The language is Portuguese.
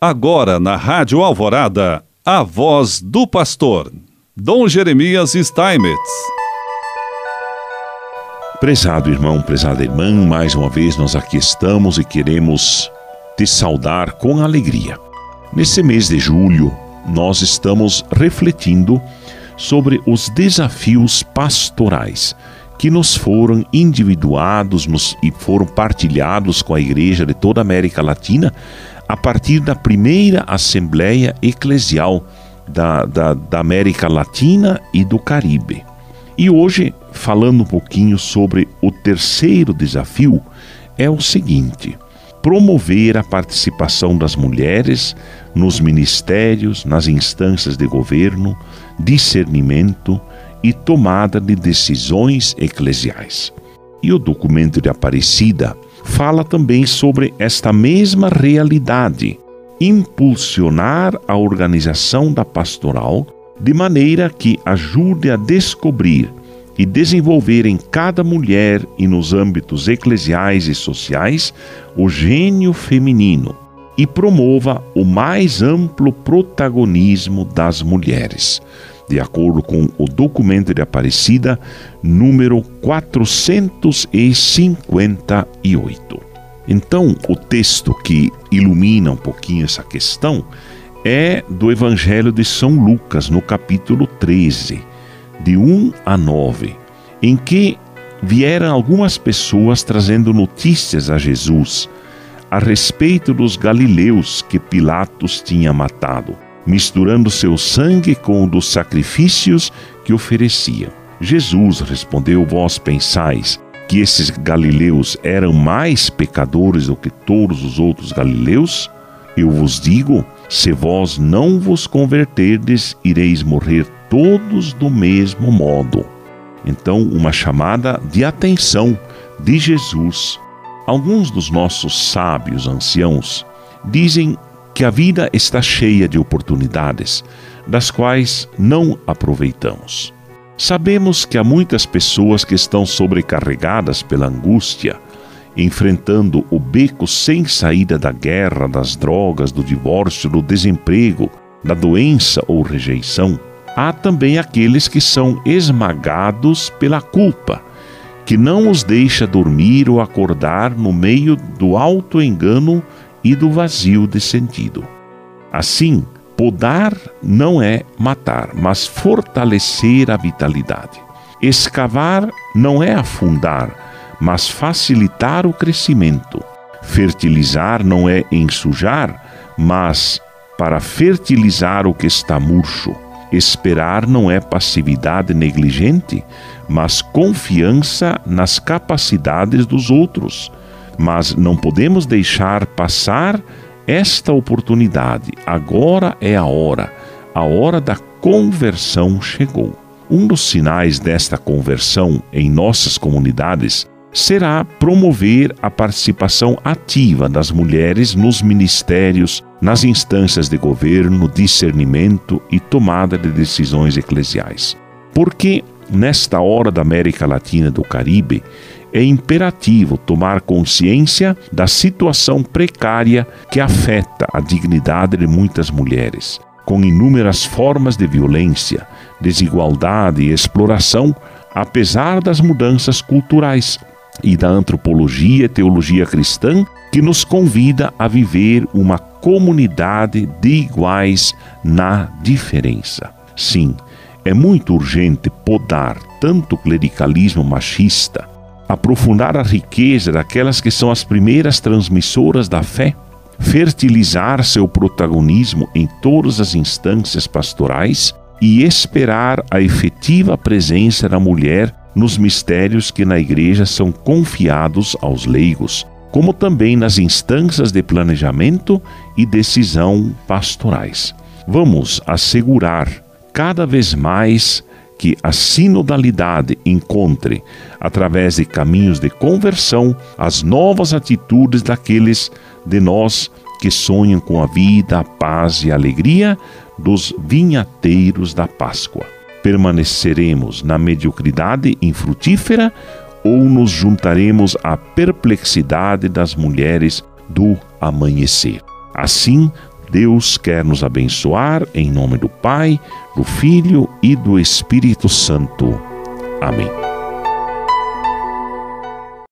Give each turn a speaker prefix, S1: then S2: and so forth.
S1: Agora na Rádio Alvorada, a voz do pastor, Dom Jeremias Steinmetz.
S2: Prezado irmão, prezada irmã, mais uma vez nós aqui estamos e queremos te saudar com alegria. Nesse mês de julho, nós estamos refletindo sobre os desafios pastorais que nos foram individuados nos, e foram partilhados com a Igreja de toda a América Latina a partir da primeira Assembleia Eclesial da, da, da América Latina e do Caribe. E hoje, falando um pouquinho sobre o terceiro desafio, é o seguinte: promover a participação das mulheres nos ministérios, nas instâncias de governo, discernimento e tomada de decisões eclesiais. E o documento de Aparecida fala também sobre esta mesma realidade, impulsionar a organização da pastoral de maneira que ajude a descobrir e desenvolver em cada mulher e nos âmbitos eclesiais e sociais o gênio feminino e promova o mais amplo protagonismo das mulheres de acordo com o documento de Aparecida, número 458. Então, o texto que ilumina um pouquinho essa questão é do Evangelho de São Lucas, no capítulo 13, de 1 a 9, em que vieram algumas pessoas trazendo notícias a Jesus a respeito dos galileus que Pilatos tinha matado misturando seu sangue com o dos sacrifícios que ofereciam. Jesus respondeu: Vós pensais que esses galileus eram mais pecadores do que todos os outros galileus? Eu vos digo: se vós não vos converterdes, ireis morrer todos do mesmo modo. Então, uma chamada de atenção de Jesus. Alguns dos nossos sábios anciãos dizem que a vida está cheia de oportunidades, das quais não aproveitamos. Sabemos que há muitas pessoas que estão sobrecarregadas pela angústia, enfrentando o beco sem saída da guerra, das drogas, do divórcio, do desemprego, da doença ou rejeição. Há também aqueles que são esmagados pela culpa, que não os deixa dormir ou acordar no meio do alto engano e do vazio de sentido. Assim, podar não é matar, mas fortalecer a vitalidade. Escavar não é afundar, mas facilitar o crescimento. Fertilizar não é ensujar, mas para fertilizar o que está murcho. Esperar não é passividade negligente, mas confiança nas capacidades dos outros mas não podemos deixar passar esta oportunidade. Agora é a hora. A hora da conversão chegou. Um dos sinais desta conversão em nossas comunidades será promover a participação ativa das mulheres nos ministérios, nas instâncias de governo, discernimento e tomada de decisões eclesiais. Porque nesta hora da América Latina e do Caribe, é imperativo tomar consciência da situação precária que afeta a dignidade de muitas mulheres. Com inúmeras formas de violência, desigualdade e exploração, apesar das mudanças culturais e da antropologia e teologia cristã que nos convida a viver uma comunidade de iguais na diferença. Sim, é muito urgente podar tanto o clericalismo machista aprofundar a riqueza daquelas que são as primeiras transmissoras da fé, fertilizar seu protagonismo em todas as instâncias pastorais e esperar a efetiva presença da mulher nos mistérios que na igreja são confiados aos leigos, como também nas instâncias de planejamento e decisão pastorais. Vamos assegurar cada vez mais que a sinodalidade encontre, através de caminhos de conversão, as novas atitudes daqueles de nós que sonham com a vida, a paz e a alegria dos vinhateiros da Páscoa. Permaneceremos na mediocridade infrutífera ou nos juntaremos à perplexidade das mulheres do amanhecer? Assim, Deus quer nos abençoar em nome do Pai, do Filho e do Espírito Santo. Amém.